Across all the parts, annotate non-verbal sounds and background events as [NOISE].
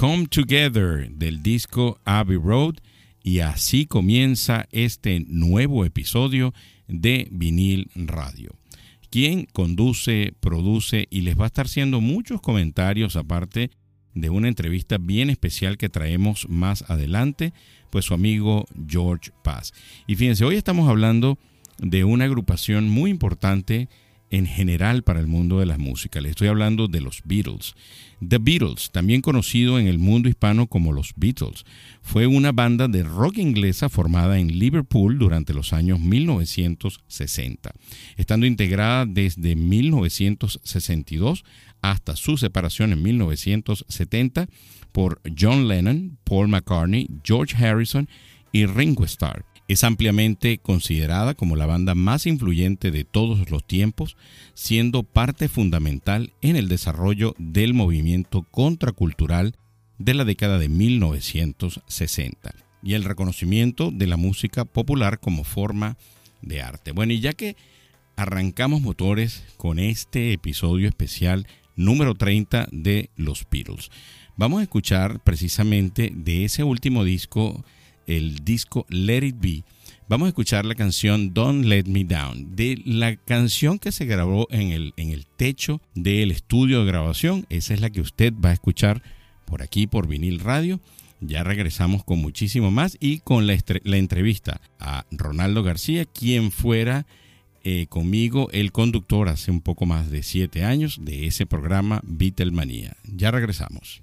Come Together del disco Abbey Road y así comienza este nuevo episodio de Vinil Radio. Quien conduce, produce y les va a estar haciendo muchos comentarios aparte de una entrevista bien especial que traemos más adelante, pues su amigo George Paz. Y fíjense, hoy estamos hablando de una agrupación muy importante en general para el mundo de la música. Les estoy hablando de los Beatles. The Beatles, también conocido en el mundo hispano como los Beatles, fue una banda de rock inglesa formada en Liverpool durante los años 1960, estando integrada desde 1962 hasta su separación en 1970 por John Lennon, Paul McCartney, George Harrison y Ringo Starr. Es ampliamente considerada como la banda más influyente de todos los tiempos, siendo parte fundamental en el desarrollo del movimiento contracultural de la década de 1960 y el reconocimiento de la música popular como forma de arte. Bueno, y ya que arrancamos motores con este episodio especial número 30 de Los Beatles, vamos a escuchar precisamente de ese último disco el disco Let It Be, vamos a escuchar la canción Don't Let Me Down, de la canción que se grabó en el, en el techo del estudio de grabación. Esa es la que usted va a escuchar por aquí, por vinil radio. Ya regresamos con muchísimo más y con la, entrevista a Ronaldo García, quien fuera eh, conmigo el conductor hace un poco más de siete años de ese programa Beatlemania. Ya regresamos.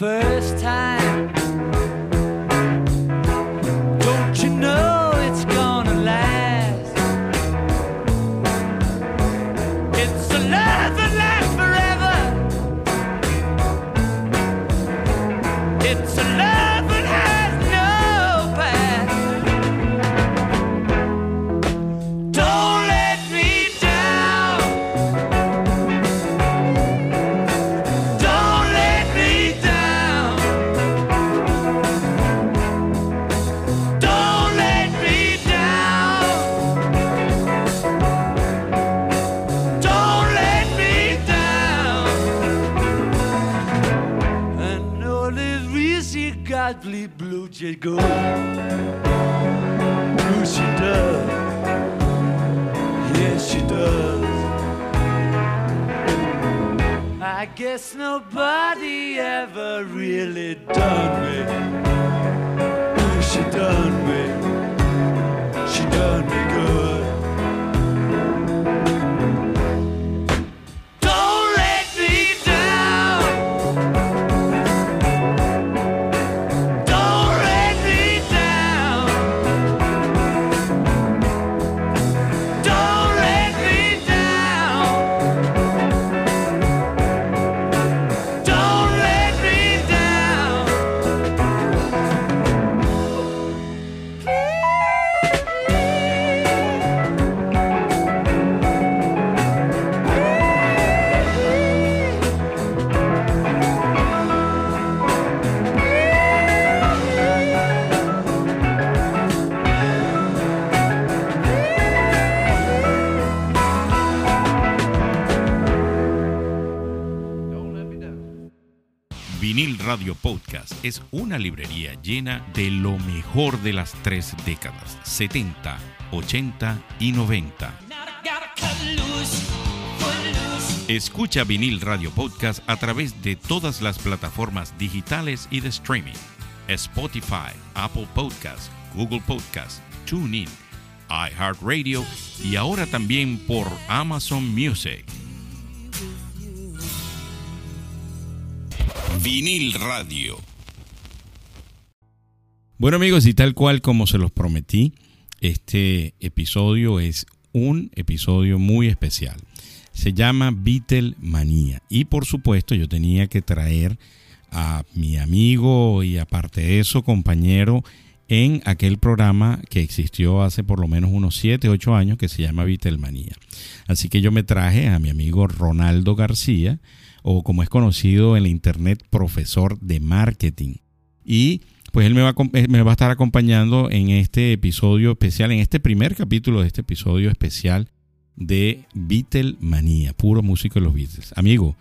First time. Just go. Blue she does. Yes, she does. I guess nobody ever really done me. Ooh, she done Radio Podcast es una librería llena de lo mejor de las tres décadas, 70, 80 y 90. Now I gotta cut loose, foot loose. Escucha Vinil Radio Podcast a través de todas las plataformas digitales y de streaming. Spotify, Apple Podcast, Google Podcast, TuneIn, iHeartRadio y ahora también por Amazon Music. Vinil Radio. Bueno amigos, y tal cual como se los prometí, este episodio es un episodio muy especial se llama Beatlemania. Y por supuesto yo tenía que traer a mi amigo y aparte de eso compañero en aquel programa que existió hace por lo menos unos 7, 8 años que se llama Beatlemania. Así que yo me traje a mi amigo Ronaldo García, o como es conocido en la internet, profesor de marketing. Y pues él me va, eh, me va a estar acompañando en este episodio especial, en este primer capítulo de este episodio especial de Beatlemania, puro músico de los Beatles. Amigo,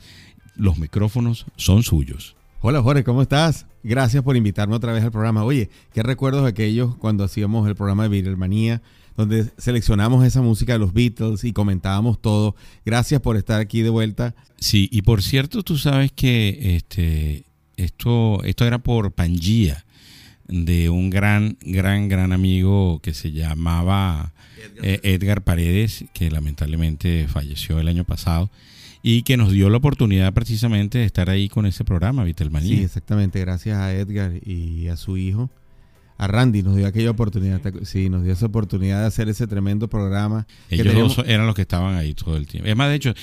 los micrófonos son suyos. Hola Jorge, ¿cómo estás? Gracias por invitarme otra vez al programa. Oye, qué recuerdos aquellos cuando hacíamos el programa de Beatlemania, donde seleccionamos esa música de los Beatles y comentábamos todo. Gracias por estar aquí de vuelta. Sí, y por cierto, tú sabes que este, esto, esto era por Pangea, de un gran, gran, gran amigo que se llamaba eh, Edgar, Paredes, que lamentablemente falleció el año pasado y que nos dio la oportunidad precisamente de estar ahí con ese programa, Vitelmanía. Sí, exactamente, gracias a Edgar y a su hijo. A Randy nos dio aquella oportunidad, sí, nos dio esa oportunidad de hacer ese tremendo programa. Ellos eran los que estaban ahí todo el tiempo. Es más, de hecho,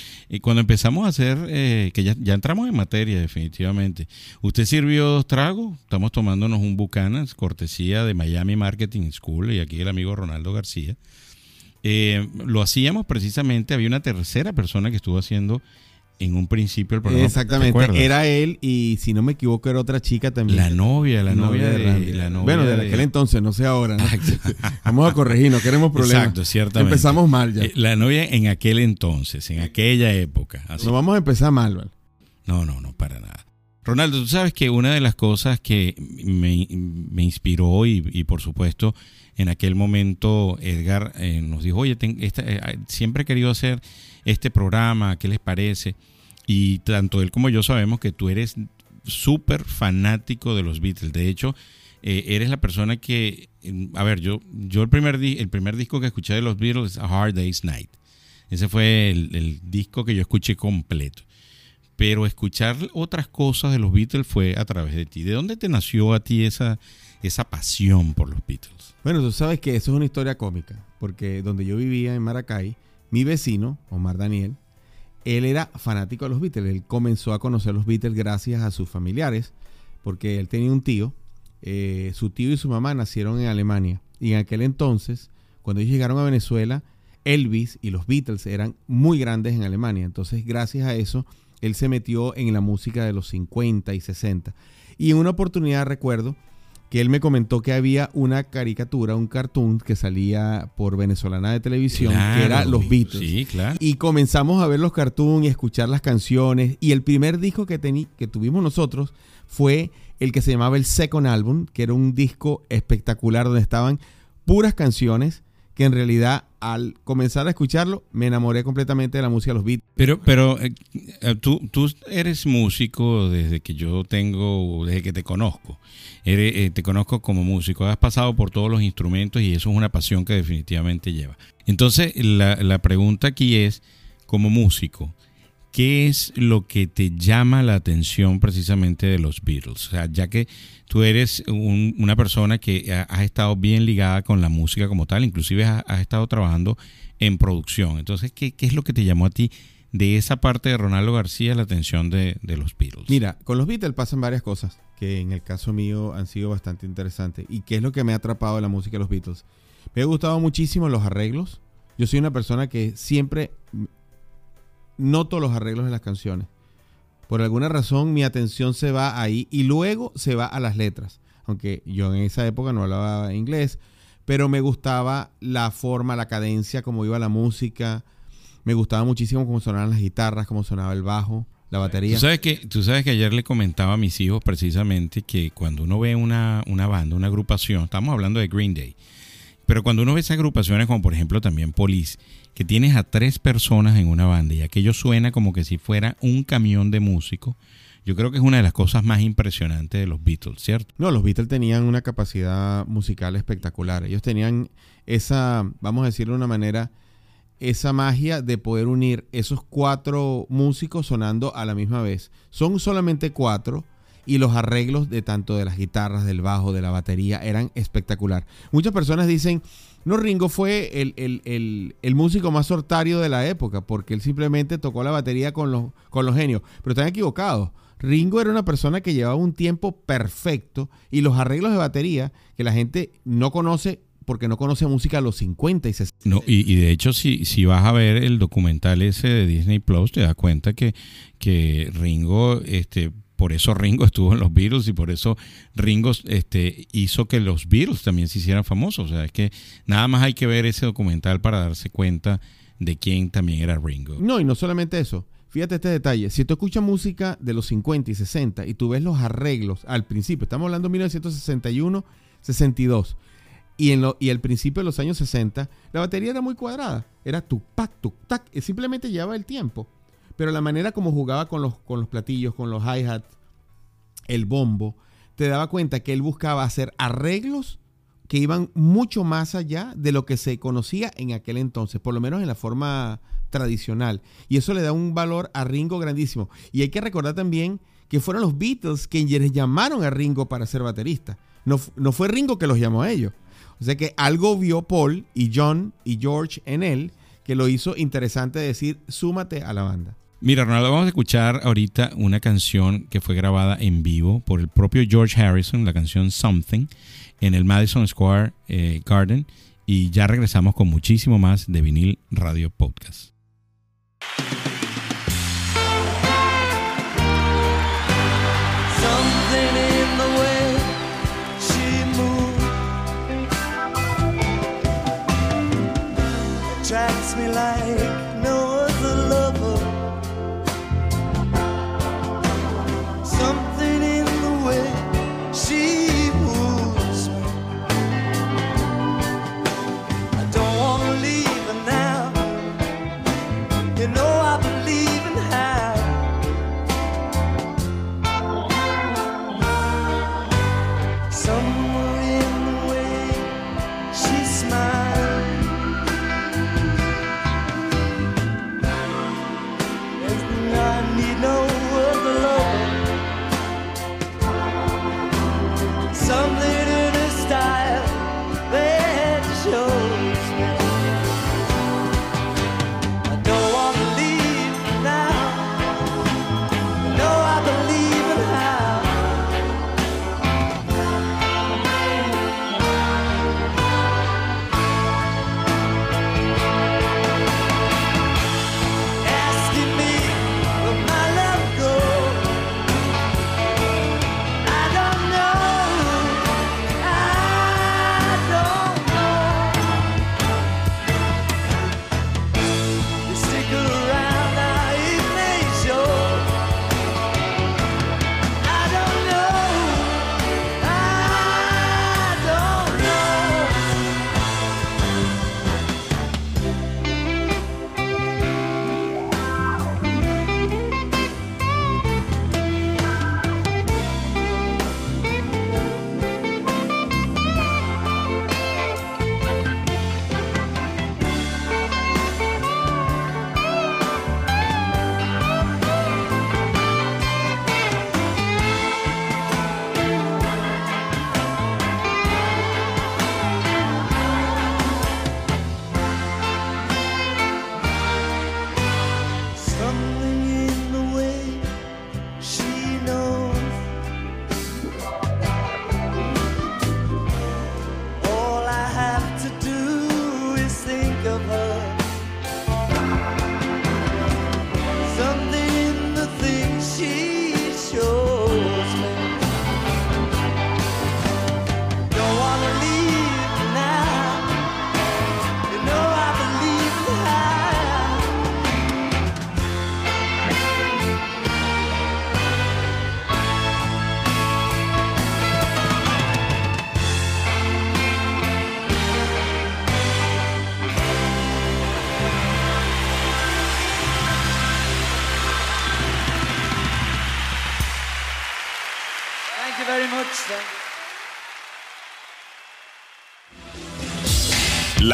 cuando empezamos a hacer, eh, que ya, ya, entramos en materia definitivamente, usted sirvió dos tragos, estamos tomándonos un Bucanas, cortesía de Miami Marketing School y aquí el amigo Ronaldo García. Eh, lo hacíamos precisamente, había una tercera persona que estuvo haciendo en un principio el programa. Exactamente, era él y si no me equivoco era otra chica también. La novia, la, novia, de, la novia Bueno, de, aquel entonces, no sé ahora. [LAUGHS] Vamos a corregir, no queremos problemas. Exacto, ciertamente. Empezamos mal ya. Eh, la novia en aquel entonces, en aquella época. No vamos a empezar mal, ¿vale? No, no, no, para nada. Ronaldo, tú sabes que una de las cosas que me, me inspiró y, y por supuesto en aquel momento Edgar eh, nos dijo, oye, eh, siempre he querido hacer este programa, ¿qué les parece? Y tanto él como yo sabemos que tú eres súper fanático de los Beatles. De hecho, eh, eres la persona que, a ver, yo, yo el, primer el primer disco que escuché de los Beatles es A Hard Day's Night. Ese fue el disco que yo escuché completo. Pero escuchar otras cosas de los Beatles fue a través de ti. ¿De dónde te nació a ti esa, esa pasión por los Beatles? Bueno, tú sabes que eso es una historia cómica, porque donde yo vivía en Maracay, mi vecino, Omar Daniel, él era fanático de los Beatles. Él comenzó a conocer los Beatles gracias a sus familiares, porque él tenía un tío, eh, su tío y su mamá nacieron en Alemania. Y en aquel entonces, cuando ellos llegaron a Venezuela, Elvis y los Beatles eran muy grandes en Alemania. Entonces, gracias a eso, él se metió en la música de los 50 y 60. Y en una oportunidad recuerdo que él me comentó que había una caricatura, un cartoon que salía por venezolana de televisión, que era Los Beatles. Sí, claro. Y comenzamos a ver los cartoons y escuchar las canciones. Y el primer disco que, que tuvimos nosotros fue el que se llamaba el Second Album, que era un disco espectacular donde estaban puras canciones que en realidad al comenzar a escucharlo me enamoré completamente de la música de los Beatles. Pero, pero eh, tú, tú eres músico desde que yo tengo, desde que te conozco. Eh, te conozco como músico, has pasado por todos los instrumentos y eso es una pasión que definitivamente lleva. Entonces, la, la pregunta aquí es, como músico, ¿qué es lo que te llama la atención precisamente de los Beatles? O sea, ya que tú eres una persona que has estado bien ligada con la música como tal, inclusive has, estado trabajando en producción. Entonces, ¿qué, es lo que te llamó a ti de esa parte de Ronaldo García la atención de, de los Beatles? Mira, con los Beatles pasan varias cosas que en el caso mío han sido bastante interesantes. ¿Y qué es lo que me ha atrapado de la música de los Beatles? Me ha gustado muchísimo los arreglos. Yo soy una persona que siempre noto los arreglos de las canciones. Por alguna razón mi atención se va ahí y luego se va a las letras. Aunque yo en esa época no hablaba inglés, pero me gustaba la forma, la cadencia, cómo iba la música. Me gustaba muchísimo cómo sonaban las guitarras, cómo sonaba el bajo, la batería. Tú sabes que, tú sabes que ayer le comentaba a mis hijos precisamente que cuando uno ve una, una banda, una agrupación, estamos hablando de Green Day, Pero cuando uno ve esas agrupaciones, como por ejemplo también Police, que tienes a tres personas en una banda y aquello suena como que si fuera un camión de músicos, yo creo que es una de las cosas más impresionantes de los Beatles, ¿cierto? No, los Beatles tenían una capacidad musical espectacular. Ellos tenían esa, vamos a decirlo de una manera, esa magia de poder unir esos cuatro músicos sonando a la misma vez. Son solamente cuatro y los arreglos de tanto de las guitarras, del bajo, de la batería eran espectacular. Muchas personas dicen, no, Ringo fue el, músico más sortario de la época porque él simplemente tocó la batería con los, con los genios, pero están equivocados. Ringo era una persona que llevaba un tiempo perfecto y los arreglos de batería que la gente no conoce porque no conoce música a los 50 y 60. No, y, de hecho, si, si vas a ver el documental ese de Disney Plus, te das cuenta que, que Ringo, este, por eso Ringo [LAUGHS] estuvo en los Beatles y por eso Ringo este, hizo que los Beatles también se hicieran famosos. O sea, es que nada más hay que ver ese documental para darse cuenta de quién también era Ringo. No, y no solamente eso. Fíjate este detalle. Si tú escuchas música de los 50 y 60 y tú ves los arreglos al principio, estamos hablando de 1961, 62 y, en lo, y al principio de los años 60, la batería era muy cuadrada. Era tu pac, tu tac. Simplemente llevaba el tiempo. Pero la manera como jugaba con los, con los platillos, con los hi-hats, el bombo, te daba cuenta que él buscaba hacer arreglos que iban mucho más allá de lo que se conocía en aquel entonces, por lo menos en la forma tradicional. Y eso le da un valor a Ringo grandísimo. Y hay que recordar también que fueron los Beatles quienes llamaron a Ringo para ser baterista. No, no fue Ringo que los llamó a ellos. O sea que algo vio Paul y John y George en él que lo hizo interesante decir, súmate a la banda. Mira, Ronaldo, vamos a escuchar ahorita una canción que fue grabada en vivo por el propio George Harrison, la canción Something, en el Madison Square eh, Garden. Y ya regresamos con muchísimo más de Vinil Radio Podcast. me like no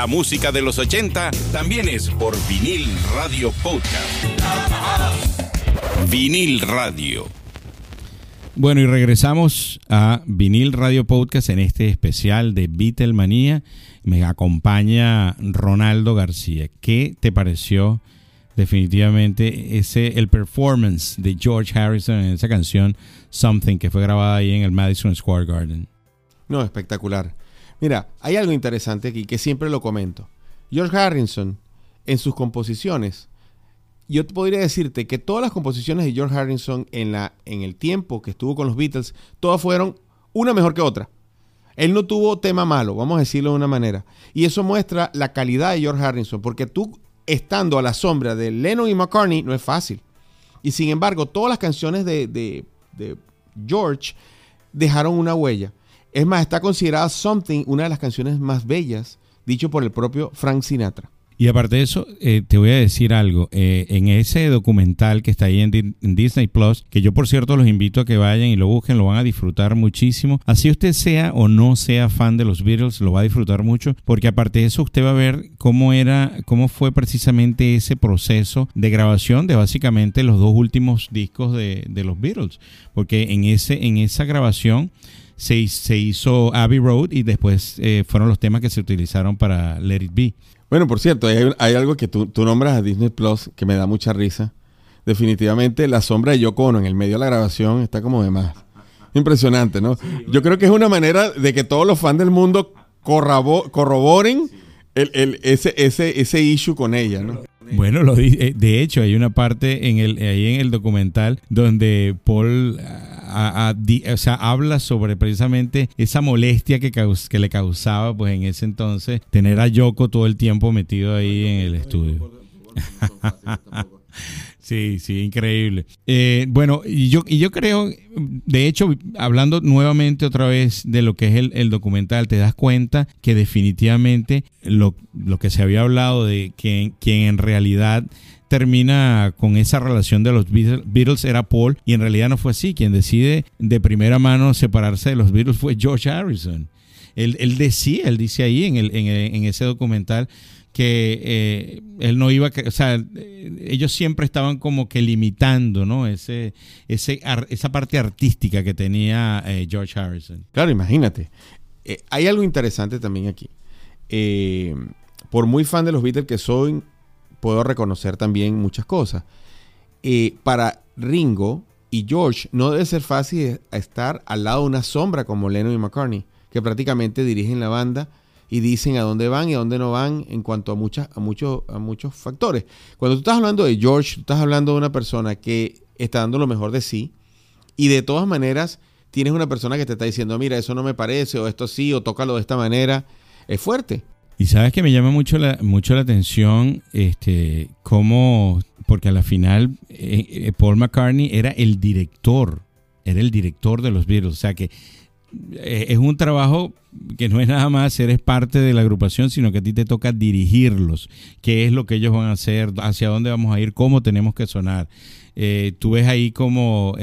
La música de los 80 también es por vinil radio podcast. Vinil radio. Bueno, y regresamos a Vinil Radio Podcast en este especial de Beatlemanía. Me acompaña Ronaldo García. ¿Qué te pareció definitivamente ese el performance de George Harrison en esa canción Something que fue grabada ahí en el Madison Square Garden? No, espectacular. Mira, hay algo interesante aquí que siempre lo comento. George Harrison, en sus composiciones, yo podría decirte que todas las composiciones de George Harrison en, la, en el tiempo que estuvo con los Beatles, todas fueron una mejor que otra. Él no tuvo tema malo, vamos a decirlo de una manera. Y eso muestra la calidad de George Harrison, porque tú estando a la sombra de Lennon y McCartney no es fácil. Y sin embargo, todas las canciones de, de- de George dejaron una huella. Es más, está considerada Something una de las canciones más bellas, dicho por el propio Frank Sinatra. Y aparte de eso, eh, te voy a decir algo. Eh, en ese documental que está ahí en, en Disney Plus, que yo por cierto los invito a que vayan y lo busquen, lo van a disfrutar muchísimo. Así usted sea o no sea fan de los Beatles, lo va a disfrutar mucho, porque aparte de eso usted va a ver cómo era, cómo fue precisamente ese proceso de grabación de básicamente los dos últimos discos de, de los Beatles, porque en ese, en esa grabación se, se hizo Abbey Road y después eh, fueron los temas que se utilizaron para Let It Be. Bueno, por cierto, hay, hay algo que tú, tú nombras a Disney Plus que me da mucha risa. Definitivamente la sombra de Yoko Ono en el medio de la grabación está como de más. Impresionante, ¿no? Yo creo que es una manera de que todos los fans del mundo corroboren el, el- ese, ese, ese issue con ella, ¿no? Bueno, lo di- eh, de hecho hay una parte en el ahí en el documental donde Paul a- a- di- o sea, habla sobre precisamente esa molestia que, caus- que le causaba pues en ese entonces tener a Yoko todo el tiempo metido ahí en el estudio. [LAUGHS] Sí, sí, increíble. Eh, bueno, y yo, y yo creo, de hecho, hablando nuevamente otra vez de lo que es el, el documental, te das cuenta que definitivamente lo, lo que se había hablado de que quien en realidad termina con esa relación de los Beatles, era Paul y en realidad no fue así. Quien decide de primera mano separarse de los Beatles fue George Harrison. Él, él decía, él dice ahí en, el, en, ese documental que eh, él no iba, o sea, ellos siempre estaban como que limitando, ¿no? Ese, ese, esa parte artística que tenía eh, George Harrison. Claro, imagínate. Eh, hay algo interesante también aquí. Por muy fan de los Beatles que soy, puedo reconocer también muchas cosas. Eh, para Ringo y George no debe ser fácil estar al lado de una sombra como Lennon y McCartney, que prácticamente dirigen la banda y dicen a dónde van y a dónde no van en cuanto a, muchas, a, muchos, a muchos factores. Cuando tú estás hablando de George, tú estás hablando de una persona que está dando lo mejor de sí y de todas maneras tienes una persona que te está diciendo, mira, eso no me parece, o esto sí, o tócalo de esta manera. Es fuerte. Y sabes que me llama mucho la, mucho la atención, este, cómo, porque a la final eh, eh, Paul McCartney era el director, era el director de los Beatles, o sea que eh, es un trabajo que no es nada más eres parte de la agrupación, sino que a ti te toca dirigirlos, qué es lo que ellos van a hacer, hacia dónde vamos a ir, cómo tenemos que sonar. Tú ves ahí como,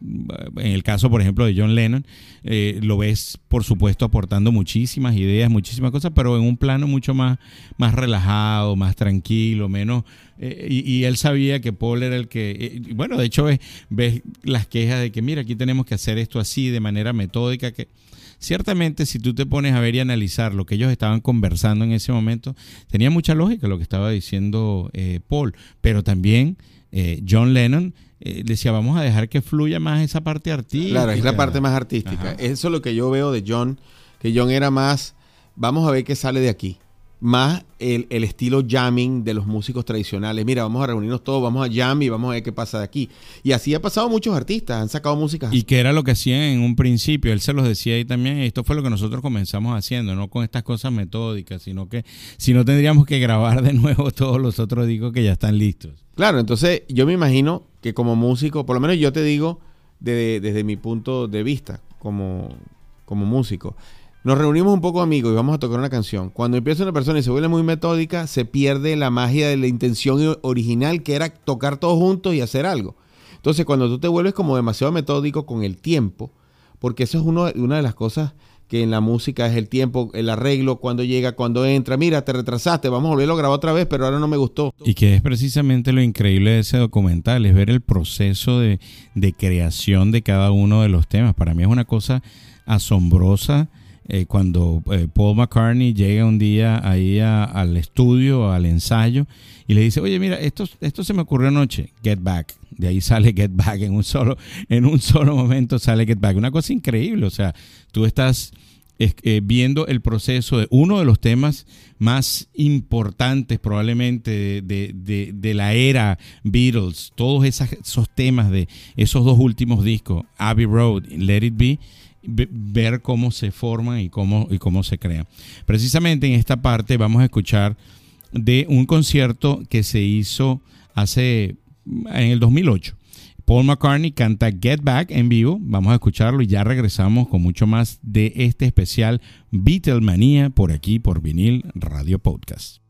en el caso, por ejemplo, de John Lennon, eh, lo ves, por supuesto, aportando muchísimas ideas, muchísimas cosas, pero en un plano mucho más, más relajado, más tranquilo, menos... eh, y, él sabía que Paul era el que... eh, bueno, de hecho, ves, ves las quejas de que, mira, aquí tenemos que hacer esto así, de manera metódica, que... Ciertamente, si tú te pones a ver y analizar lo que ellos estaban conversando en ese momento, tenía mucha lógica lo que estaba diciendo Paul, pero también John Lennon eh, decía, vamos a dejar que fluya más esa parte artística. Claro, es la parte más artística. Ajá. Eso es lo que yo veo de John, que John era más, vamos a ver qué sale de aquí. Más el, el estilo jamming de los músicos tradicionales. Mira, vamos a reunirnos todos, vamos a jam y vamos a ver qué pasa de aquí. Y así ha pasado muchos artistas, han sacado música. Y que era lo que hacían en un principio, él se los decía ahí también, y esto fue lo que nosotros comenzamos haciendo, no con estas cosas metódicas, sino que si no tendríamos que grabar de nuevo todos los otros discos que ya están listos. Claro, entonces yo me imagino que como músico, por lo menos yo te digo de- desde mi punto de vista como, como músico, nos reunimos un poco amigos y vamos a tocar una canción. Cuando empieza una persona y se vuelve muy metódica, se pierde la magia de la intención original que era tocar todos juntos y hacer algo. Entonces cuando tú te vuelves como demasiado metódico con el tiempo, porque eso es uno, una de las cosas que en la música es el tiempo, el arreglo, cuando llega, cuando entra. Mira, te retrasaste, vamos a volverlo a grabar otra vez, pero ahora no me gustó. Y que es precisamente lo increíble de ese documental, es ver el proceso de, creación de cada uno de los temas. Para mí es una cosa asombrosa. eh, cuando eh, Paul McCartney llega un día ahí al estudio, al ensayo, y le dice, oye, mira, esto, esto se me ocurrió anoche, Get Back. De ahí sale Get Back, en un solo, en un solo momento sale Get Back. Una cosa increíble, o sea, tú estás es- eh, viendo el proceso de uno de los temas más importantes probablemente de, de- de- la era Beatles, todos esos temas de esos dos últimos discos, Abbey Road, Let It Be, ve- ver cómo se forman y cómo, y cómo se crean. Precisamente en esta parte vamos a escuchar de un concierto que se hizo hace en el 2008. Paul McCartney canta Get Back en vivo. Vamos a escucharlo y ya regresamos con mucho más de este especial Beatlemania por aquí, por vinil Radio Podcast.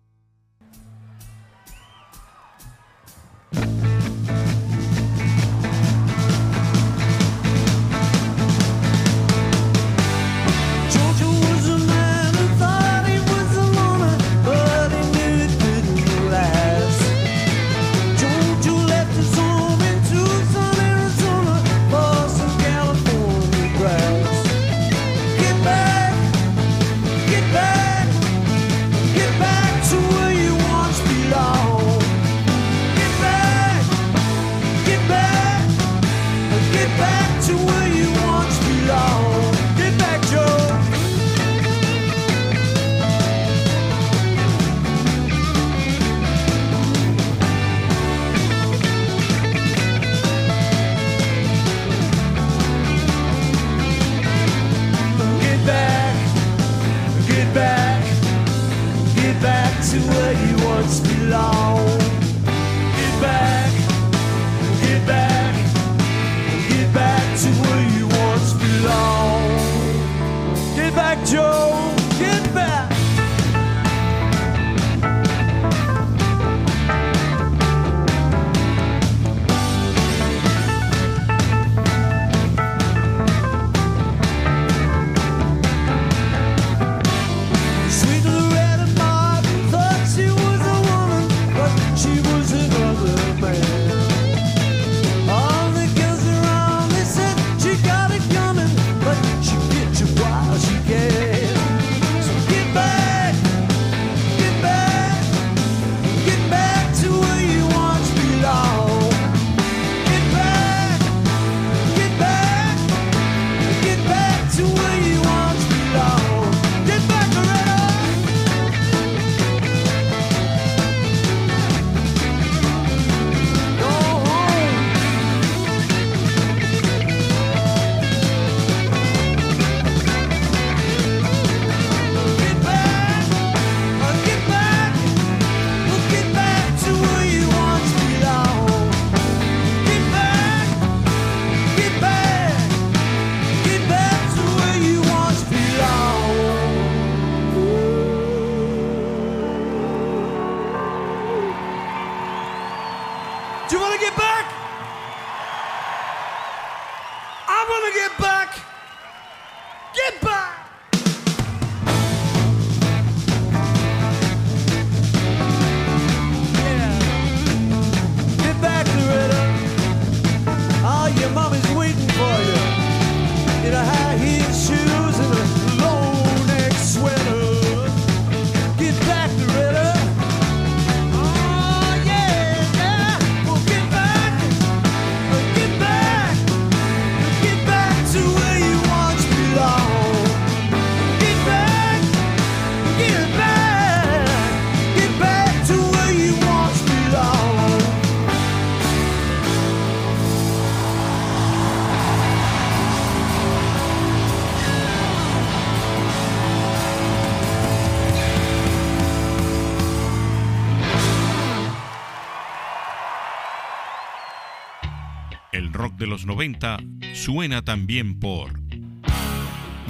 De los 90 suena también por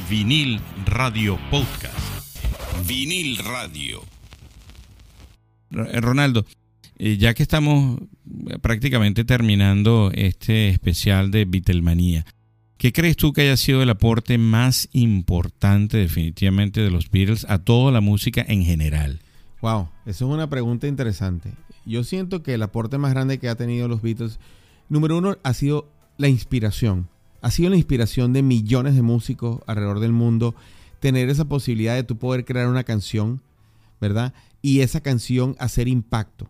Vinil Radio Podcast. Vinil Radio. Eh, Ronaldo, eh, ya que estamos eh, prácticamente terminando este especial de Beatlemania, ¿Qué crees tú que haya sido el aporte más importante definitivamente de los Beatles a toda la música en general? Wow, eso es una pregunta interesante. Yo siento que el aporte más grande que ha tenido los Beatles, número uno, ha sido la inspiración. Ha sido la inspiración de millones de músicos alrededor del mundo tener esa posibilidad de tú poder crear una canción, ¿verdad? Y esa canción hacer impacto.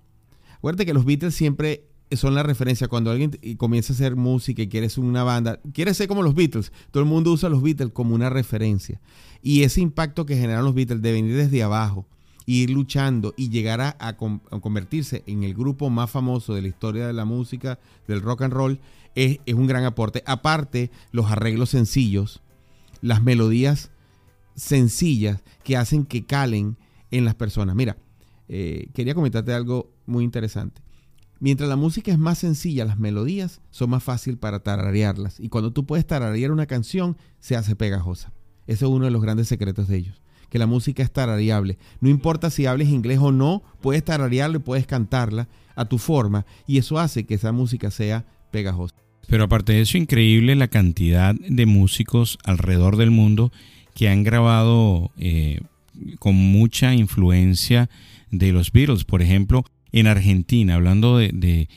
Acuérdate que los Beatles siempre son la referencia. Cuando alguien comienza a hacer música y quiere ser una banda, quiere ser como los Beatles, todo el mundo usa a los Beatles como una referencia. Y ese impacto que generan los Beatles de venir desde abajo, ir luchando y llegar a, convertirse en el grupo más famoso de la historia de la música, del rock and roll, es, un gran aporte. Aparte, los arreglos sencillos, las melodías sencillas que hacen que calen en las personas. Mira, eh, quería comentarte algo muy interesante. Mientras la música es más sencilla, las melodías son más fáciles para tararearlas. Y cuando tú puedes tararear una canción, se hace pegajosa. Ese es uno de los grandes secretos de ellos. Que la música es tarareable. No importa si hables inglés o no, puedes tararearla y puedes cantarla a tu forma. Y eso hace que esa música sea pegajosa. Pero aparte de eso, increíble la cantidad de músicos alrededor del mundo que han grabado eh, con mucha influencia de los Beatles. Por ejemplo, en Argentina, hablando de, de,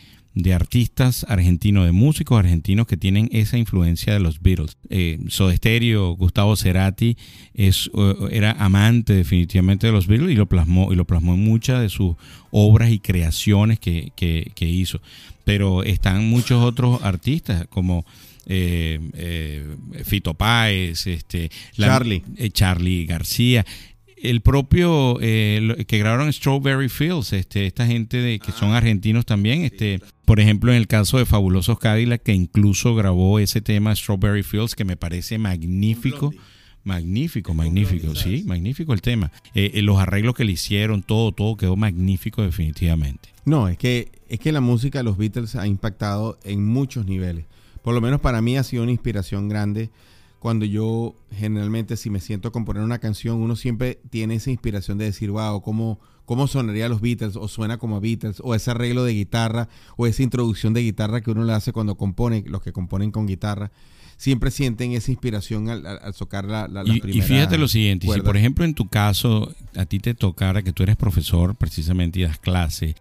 artistas argentinos, de músicos argentinos que tienen esa influencia de los Beatles. Eh, Soda Stereo, Gustavo Cerati es, era amante definitivamente de los Beatles y lo plasmó, y lo plasmó en muchas de sus obras y creaciones que, que, hizo. Pero están muchos otros artistas como... Eh, eh, Fito Páez, este, Charlie. Eh, Charlie García el propio eh, que grabaron Strawberry Fields, este, esta gente de, que son argentinos también, este, por ejemplo en el caso de Fabulosos Cadillac que incluso grabó ese tema Strawberry Fields que me parece magnífico. Magnífico, magnífico, sí, magnífico el tema. Eh, eh, los arreglos que le hicieron, todo, todo quedó magnífico definitivamente. No, es que, es que la música de los Beatles ha impactado en muchos niveles. Por lo menos para mí ha sido una inspiración grande cuando yo generalmente si me siento a componer una canción, uno siempre tiene esa inspiración de decir, wow, ¿cómo, cómo sonaría los Beatles? O suena como Beatles, o ese arreglo de guitarra, o esa introducción de guitarra que uno le hace cuando compone, los que componen con guitarra. Siempre sienten esa inspiración al, al, tocar la, la, y, y, fíjate lo siguiente, si por ejemplo en tu caso a ti te tocara que tú eres profesor precisamente y das clase,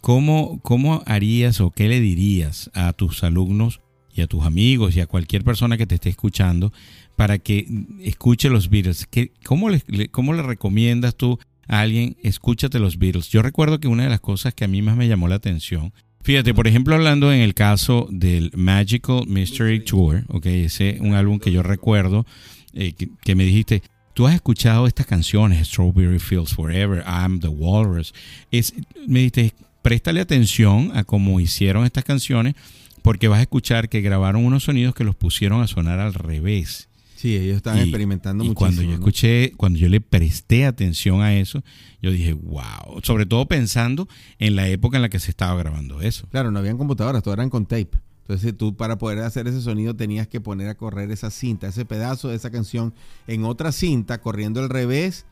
¿cómo, ¿cómo harías o qué le dirías a tus alumnos y a tus amigos y a cualquier persona que te esté escuchando para que escuche los Beatles. ¿Qué, cómo, le, ¿Cómo recomiendas tú a alguien, escúchate los Beatles? Yo recuerdo que una de las cosas que a mí más me llamó la atención, fíjate, por ejemplo, hablando en el caso del Magical Mystery Tour, ok, ese un álbum que yo recuerdo, eh, que, me dijiste, tú has escuchado estas canciones, Strawberry Fields Forever, I'm the Walrus, es, me dijiste, préstale atención a cómo hicieron estas canciones porque vas a escuchar que grabaron unos sonidos que los pusieron a sonar al revés. Sí, ellos estaban experimentando y Cuando yo escuché, cuando yo le presté atención a eso, yo dije, wow. Sobre todo pensando en la época en la que se estaba grabando eso. Claro, no habían computadoras, todo eran con tape. Entonces tú para poder hacer ese sonido tenías que poner a correr esa cinta, ese pedazo de esa canción en otra cinta, corriendo al revés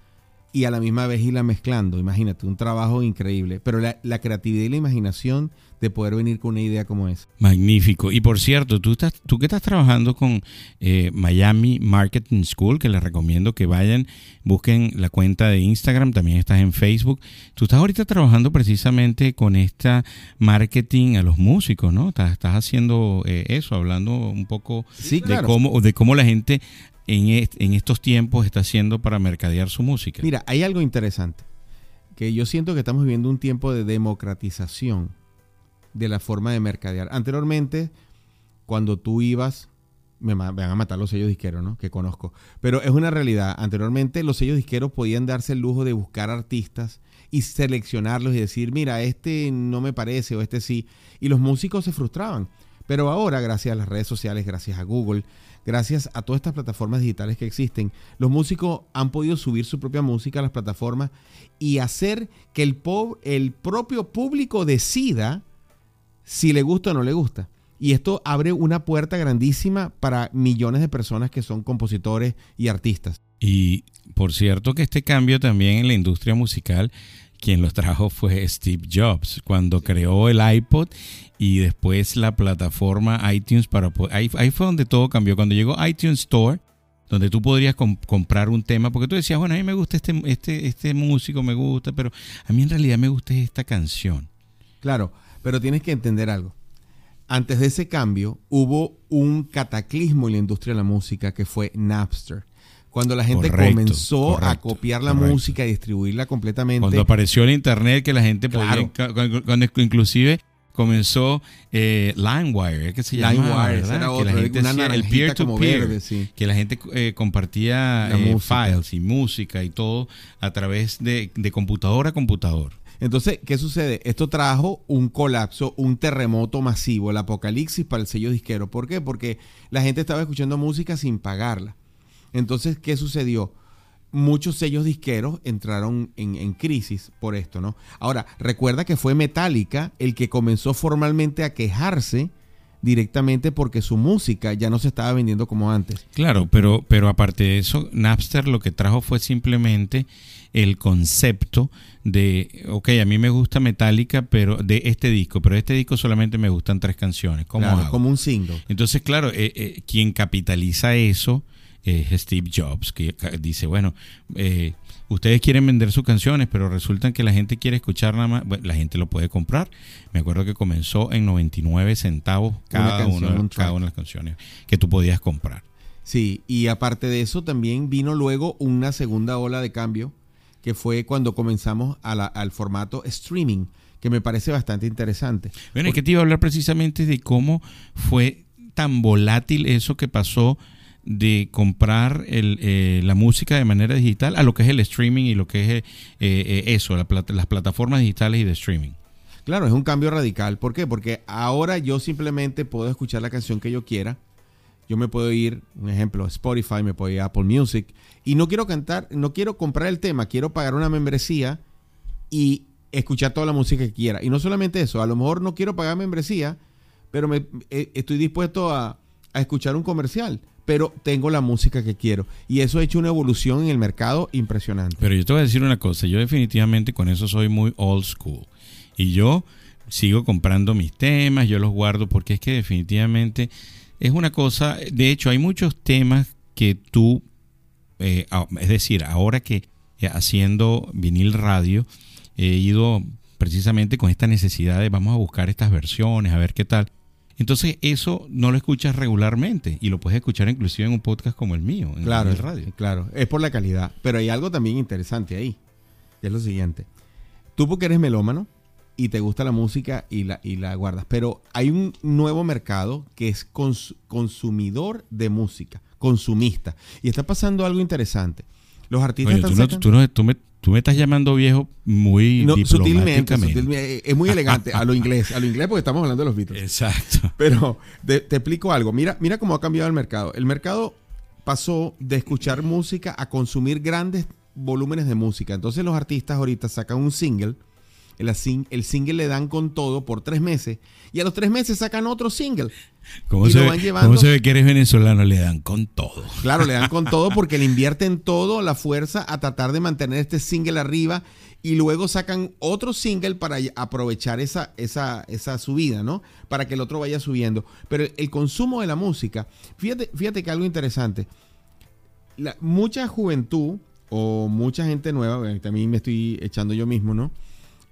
y a la misma vez irla mezclando. Imagínate, un trabajo increíble. Pero la, la creatividad y la imaginación de poder venir con una idea como esa. Magnífico. Y por cierto, tú, estás, tú que estás trabajando con eh, Miami Marketing School, que les recomiendo que vayan, busquen la cuenta de Instagram, también estás en Facebook. Tú estás ahorita trabajando precisamente con esta marketing a los músicos, ¿no? Estás, estás haciendo eh, eso, hablando un poco de, cómo, de cómo la gente en, en estos tiempos está haciendo para mercadear su música. Mira, hay algo interesante, que yo siento que estamos viviendo un tiempo de democratización de la forma de mercadear. Anteriormente, cuando tú ibas, me van a matar los sellos disqueros, ¿no? Que conozco. Pero es una realidad. Anteriormente los sellos disqueros podían darse el lujo de buscar artistas y seleccionarlos y decir, mira, este no me parece o este sí. Y los músicos se frustraban. Pero ahora, gracias a las redes sociales, gracias a Google, gracias a todas estas plataformas digitales que existen, los músicos han podido subir su propia música a las plataformas y hacer que el, el propio público decida si le gusta o no le gusta. Y esto abre una puerta grandísima para millones de personas que son compositores y artistas. Y por cierto que este cambio también en la industria musical quien los trajo fue Steve Jobs, cuando creó el iPod y después la plataforma iTunes para ahí, ahí fue donde todo cambió. Cuando llegó iTunes Store, donde tú podrías comprar un tema, porque tú decías, bueno, a mí me gusta este, este, este músico, me gusta, pero a mí en realidad me gusta esta canción. Claro, pero tienes que entender algo. Antes de ese cambio hubo un cataclismo en la industria de la música que fue Napster cuando la gente comenzó a copiar la música y distribuirla completamente. Cuando apareció el internet que la gente podía, cuando, inclusive comenzó eh, LimeWire, que se llama, LimeWire, que la gente el peer to peer, que la gente eh, compartía eh, files y música y todo a través de, de computador a computador. Entonces, ¿qué sucede? Esto trajo un colapso, un terremoto masivo, el apocalipsis para el sello disquero. ¿Por qué? Porque la gente estaba escuchando música sin pagarla. Entonces, ¿qué sucedió? Muchos sellos disqueros entraron en, crisis por esto, ¿no? Ahora, recuerda que fue Metallica el que comenzó formalmente a quejarse directamente porque su música ya no se estaba vendiendo como antes. Claro, pero, pero aparte de eso, Napster lo que trajo fue simplemente el concepto de, ok, a mí me gusta Metallica, pero de este disco, pero de este disco solamente me gustan tres canciones. como un single. Entonces, claro, eh, eh, quien capitaliza eso es Steve Jobs, que dice, bueno, eh, ustedes quieren vender sus canciones, pero resulta que la gente quiere escuchar nada más, la gente lo puede comprar. Me acuerdo que comenzó en 99 centavos cada, una, cada una de las canciones que tú podías comprar. Sí, y aparte de eso también vino luego una segunda ola de cambio, que fue cuando comenzamos al formato streaming, que me parece bastante interesante. Bueno, es que te iba a hablar precisamente de cómo fue tan volátil eso que pasó de comprar eh, la música de manera digital a lo que es el streaming y lo que es eh, eh, eso, las plataformas digitales y de streaming. Claro, es un cambio radical. ¿Por qué? Porque ahora yo simplemente puedo escuchar la canción que yo quiera. Yo me puedo ir, un ejemplo, Spotify, me puedo ir a Apple Music y no quiero cantar, no quiero comprar el tema, quiero pagar una membresía y escuchar toda la música que quiera. Y no solamente eso, a lo mejor no quiero pagar membresía, pero me, estoy dispuesto a, a escuchar un comercial pero tengo la música que quiero. Y eso ha hecho una evolución en el mercado impresionante. Pero yo te voy a decir una cosa, yo definitivamente con eso soy muy old school. Y yo sigo comprando mis temas, yo los guardo porque es que definitivamente es una cosa, de hecho hay muchos temas que tú, eh, es decir, ahora que eh, haciendo vinil radio, he ido precisamente con esta necesidad de vamos a buscar estas versiones, a ver qué tal. Entonces eso no lo escuchas regularmente y lo puedes escuchar inclusive en un podcast como el mío, en claro, el radio. Claro, es por la calidad. Pero hay algo también interesante ahí. es lo siguiente. Tú porque eres melómano y te gusta la música y la, y la guardas. Pero hay un nuevo mercado que es consumidor de música, consumista. Y está pasando algo interesante. Los artistas están tú, tú, me, Tú me estás llamando viejo muy sutilmente, es muy elegante a lo inglés, a lo inglés porque estamos hablando de los Beatles. Exacto. Pero te, explico algo. Mira, mira cómo ha cambiado el mercado. El mercado pasó de escuchar música a consumir grandes volúmenes de música. Entonces los artistas ahorita sacan un single, el, el single le dan con todo por tres meses y a los tres meses sacan otro single. ¿Cómo, se, ve, que eres venezolano? Le dan con todo. Claro, le dan con todo [LAUGHS] porque le invierten todo la fuerza a tratar de mantener este single arriba y luego sacan otro single para aprovechar esa, esa, esa subida, ¿no? Para que el otro vaya subiendo. Pero el, consumo de la música, fíjate, fíjate que algo interesante. mucha juventud o mucha gente nueva, también me estoy echando yo mismo, ¿no?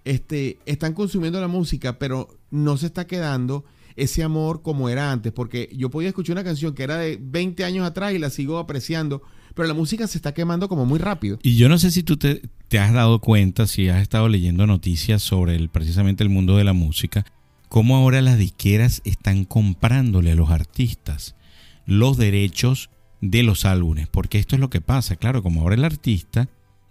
Este, están consumiendo la música, pero no se está quedando ese amor como era antes, porque yo podía escuchar una canción que era de 20 años atrás y la sigo apreciando, pero la música se está quemando como muy rápido. Y yo no sé si tú te, has dado cuenta, si has estado leyendo noticias sobre el, precisamente el mundo de la música, cómo ahora las disqueras están comprándole a los artistas los derechos de los álbumes, porque esto es lo que pasa, claro, como ahora el artista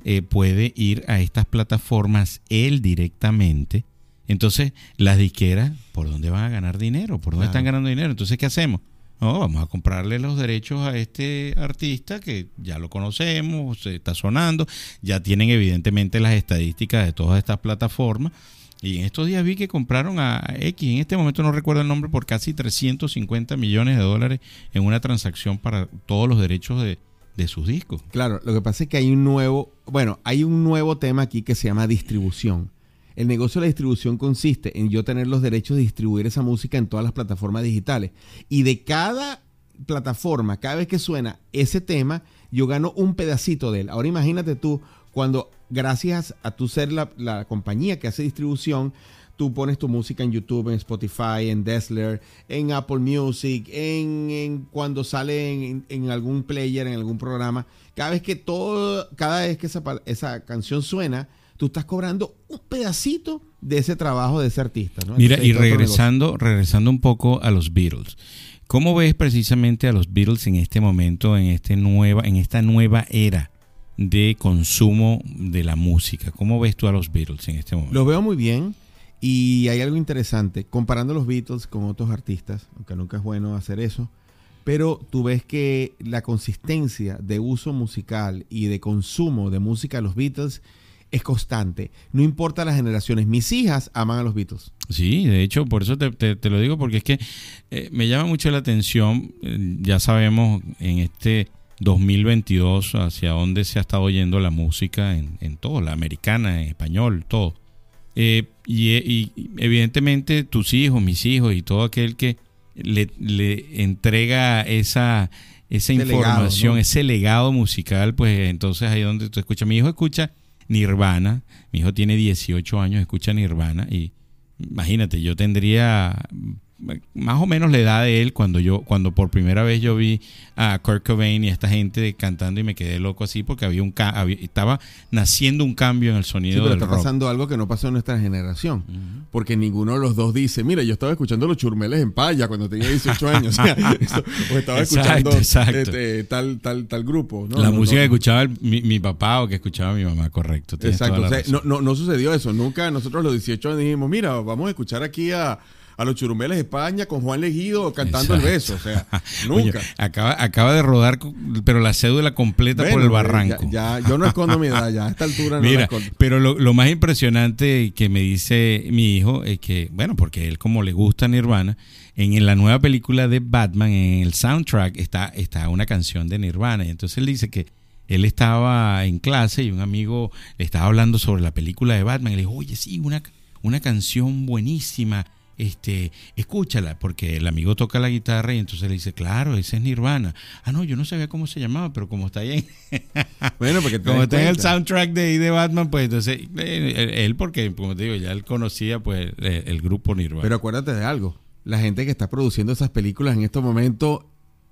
eh, puede ir a estas plataformas él directamente entonces, las disqueras, ¿por dónde van a ganar dinero? ¿Por dónde están ganando dinero? Entonces, ¿qué hacemos? No, vamos a comprarle los derechos a este artista que ya lo conocemos, se está sonando, ya tienen evidentemente las estadísticas de todas estas plataformas. Y en estos días vi que compraron a X, en este momento no recuerdo el nombre, por casi 350 millones de dólares en una transacción para todos los derechos de, de sus discos. Claro, lo que pasa es que hay un nuevo, bueno, hay un nuevo tema aquí que se llama distribución. El negocio de la distribución consiste en yo tener los derechos de distribuir esa música en todas las plataformas digitales. Y de cada plataforma, cada vez que suena ese tema, yo gano un pedacito de él. Ahora imagínate tú, cuando gracias a tu ser la, la compañía que hace distribución, tú pones tu música en YouTube, en Spotify, en Dessler, en Apple Music, en, en cuando sale en, en algún player, en algún programa. Cada vez que todo, cada vez que esa, esa canción suena, tú estás cobrando un pedacito de ese trabajo de ese artista. ¿no? Mira, Entonces, y regresando, regresando un poco a los Beatles. ¿Cómo ves precisamente a los Beatles en este momento, en, este nueva, en esta nueva era de consumo de la música? ¿Cómo ves tú a los Beatles en este momento? Lo veo muy bien y hay algo interesante, comparando los Beatles con otros artistas, aunque nunca es bueno hacer eso, pero tú ves que la consistencia de uso musical y de consumo de música de los Beatles es constante. No importa las generaciones, mis hijas aman a los Beatles. Sí, de hecho, por eso te, lo digo, porque es que eh, me llama mucho la atención, eh, ya sabemos en este 2022 hacia dónde se ha estado yendo la música en, en todo, la americana, en español, todo. Eh, y, y evidentemente tus hijos, mis hijos y todo aquel que le, le entrega esa, esa Ese legado, información, ¿no? ese legado musical, pues entonces ahí donde tú escuchas. Mi hijo escucha Nirvana, mi hijo tiene 18 años, escucha Nirvana y imagínate, yo tendría más o menos la edad de él cuando yo cuando por primera vez yo vi a Kurt Cobain y a esta gente cantando y me quedé loco así porque había un había- estaba naciendo un cambio en el Sí, sonido pero del está rock. pasando algo que no pasó en nuestra generación. Porque ninguno de los dos dice, mira, yo estaba escuchando los churmeles en paya cuando tenía 18 años. [LAUGHS] O, sea, eso, o estaba Exacto, escuchando exacto. este, tal, tal, tal grupo. ¿no? la No, música no, que escuchaba el- mi, mi papá o que escuchaba mi mamá, correcto. Exacto. o sea, no, no, no sucedió eso. Nunca nosotros a los 18 años dijimos, mira, vamos a escuchar aquí a, a los churumeles de España con Juan Legido cantando el beso. O sea, [LAUGHS] Oye, nunca. acaba, acaba de rodar, pero la cédula completa por el barranco. Ya, ya- yo no escondo mi edad, ya a esta altura no la Mira, escondo. pero lo, lo más impresionante que me dice mi hijo es que, bueno, porque él como le gusta Nirvana, en, en la nueva película de Batman, en el soundtrack, está, está una canción de Nirvana. Y entonces él dice que él estaba en clase y un amigo le estaba hablando sobre la película de Batman. Y le dijo, oye, sí, una, una canción buenísima. Este, escúchala, porque el amigo toca la guitarra y entonces le dice, claro, ese es Nirvana. Ah, no, yo no sabía cómo se llamaba, pero como está ahí en, [LAUGHS] Bueno, porque [LAUGHS] como está en el soundtrack de, ahí de Batman, pues entonces eh, él, porque como te digo, ya él conocía pues el, el grupo Nirvana. Pero acuérdate de algo. La gente que está produciendo esas películas en estos momentos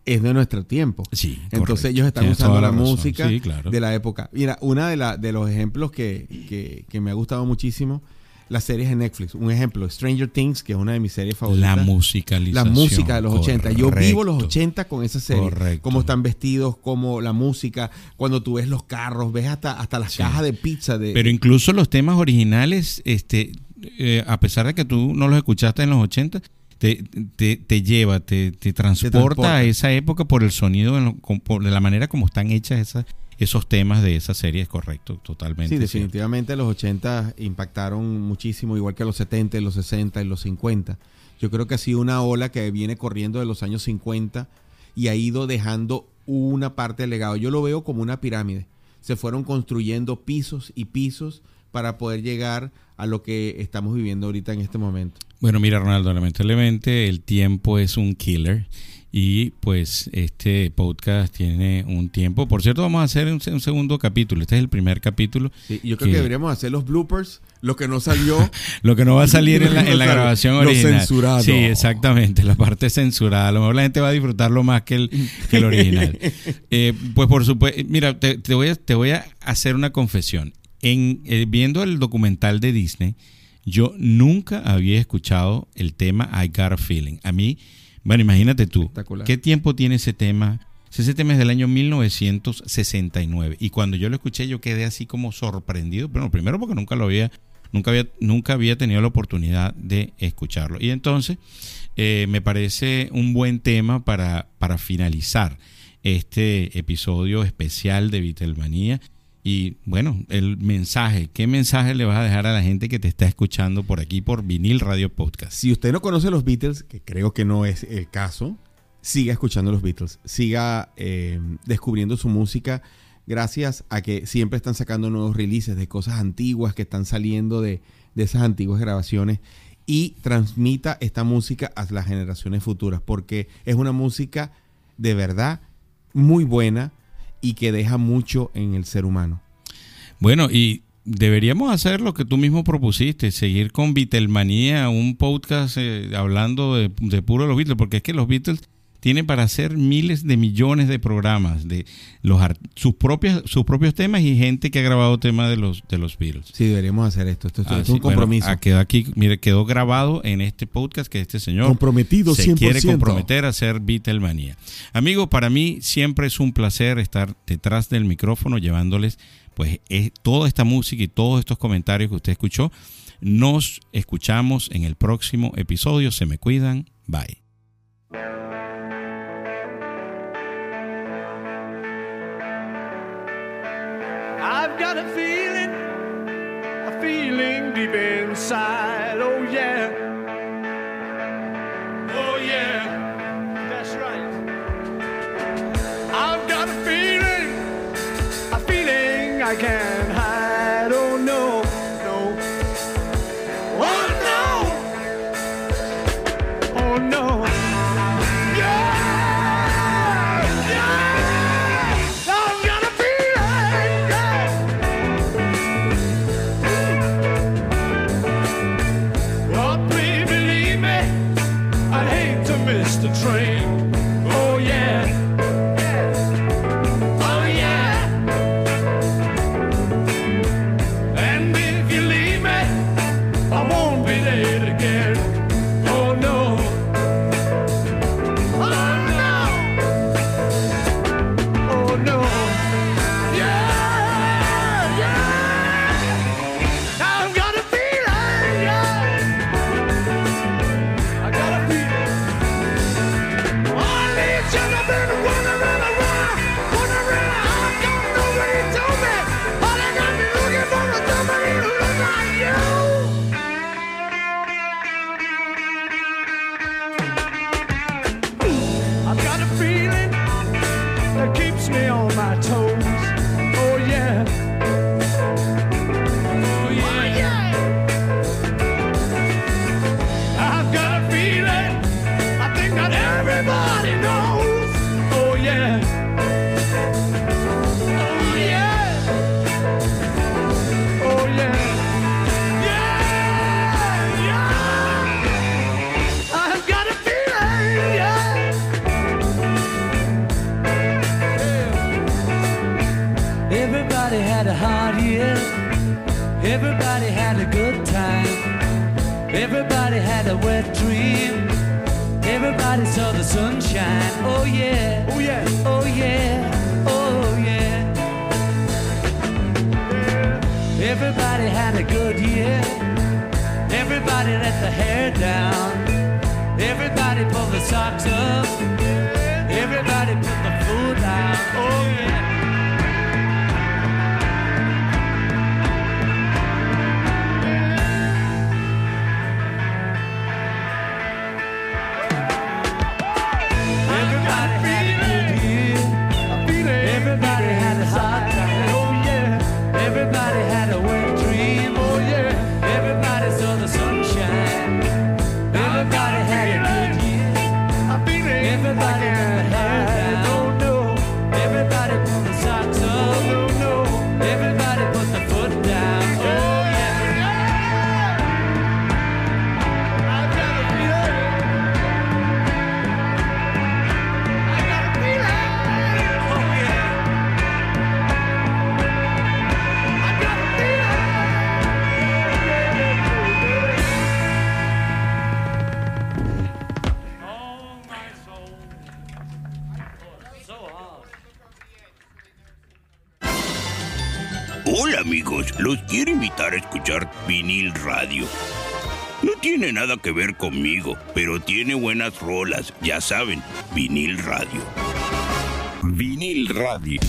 es de nuestro tiempo. sí, Entonces correcto. ellos están Tienes usando la, música Sí, claro. de la época. Mira, una de, la, de los ejemplos que, que, que me ha gustado muchísimo, las series de Netflix. Un ejemplo, Stranger Things, que es una de mis series favoritas. la musicalización. La música de los 80. Yo vivo los correcto. 80 con esa serie. Correcto. Cómo están vestidos, como la música. Cuando tú ves los carros, ves hasta, hasta las Sí. cajas de pizza. De, Pero incluso los temas originales, este, eh, a pesar de que tú no los escuchaste en los 80, te, te, te lleva, te, te transporta, transporta. a esa época por el sonido, de la manera como están hechas esas, esos temas de esa serie, es correcto, totalmente. Sí, cierto. definitivamente los 80 impactaron muchísimo, igual que los 70, los 60 y los 50. Yo creo que ha sido una ola que viene corriendo de los años 50 y ha ido dejando una parte del legado. Yo lo veo como una pirámide. Se fueron construyendo pisos y pisos para poder llegar a lo que estamos viviendo ahorita en este momento. Bueno, mira, Ronaldo, lamentablemente el tiempo es un killer. Y pues este podcast tiene un tiempo. Por cierto, vamos a hacer un, un segundo capítulo. Este es el primer capítulo. Sí, yo creo Que- que deberíamos hacer los bloopers, lo que no salió. [LAUGHS] Lo que no va a salir en la, en la [LAUGHS] Lo grabación lo original. censurado. Sí, exactamente. La parte censurada. A lo mejor la gente va a disfrutarlo más que el, que el original. [LAUGHS] Eh, pues por supuesto, mira, te, te voy a, te voy a hacer una confesión. En, eh, viendo el documental de Disney, yo nunca había escuchado el tema I Got a Feeling. A mí, bueno, imagínate tú. ¿qué tiempo tiene ese tema? Ese tema es del año 1969 y cuando yo lo escuché yo quedé así como sorprendido, bueno, primero porque nunca lo había nunca había nunca había tenido la oportunidad de escucharlo. Y entonces eh, me parece un buen tema para, para finalizar este episodio especial de Vitelmanía. Y bueno, el mensaje, ¿qué mensaje le vas a dejar a la gente que te está escuchando por aquí por Vinil Radio Podcast? Si usted no conoce los Beatles, que creo que no es el caso, siga escuchando los Beatles, siga eh, descubriendo su música gracias a que siempre están sacando nuevos releases de cosas antiguas que están saliendo de, de esas antiguas grabaciones y transmita esta música a las generaciones futuras porque es una música de verdad muy buena y que deja mucho en el ser humano. Bueno, y deberíamos hacer lo que tú mismo propusiste, seguir con Beatlemanía, un podcast eh, hablando de, de puro los Beatles, porque es que los Beatles tiene para hacer miles de millones de programas de los sus propios sus propios temas y gente que ha grabado temas de los de los Beatles. Sí, deberíamos hacer esto. Esto, esto es un compromiso. Bueno, quedó aquí, mire, quedó grabado en este podcast que este señor comprometido se 100%. quiere comprometer a hacer Beatlemanía. Amigo, para mí siempre es un placer estar detrás del micrófono llevándoles pues es, toda esta música y todos estos comentarios que usted escuchó. Nos escuchamos en el próximo episodio. Se me cuidan. Bye. I've got a feeling, a feeling deep inside. Oh yeah. Oh yeah. That's right. I've got a feeling, a feeling I can't que ver conmigo, pero tiene buenas rolas, ya saben, vinil radio. Vinil radio.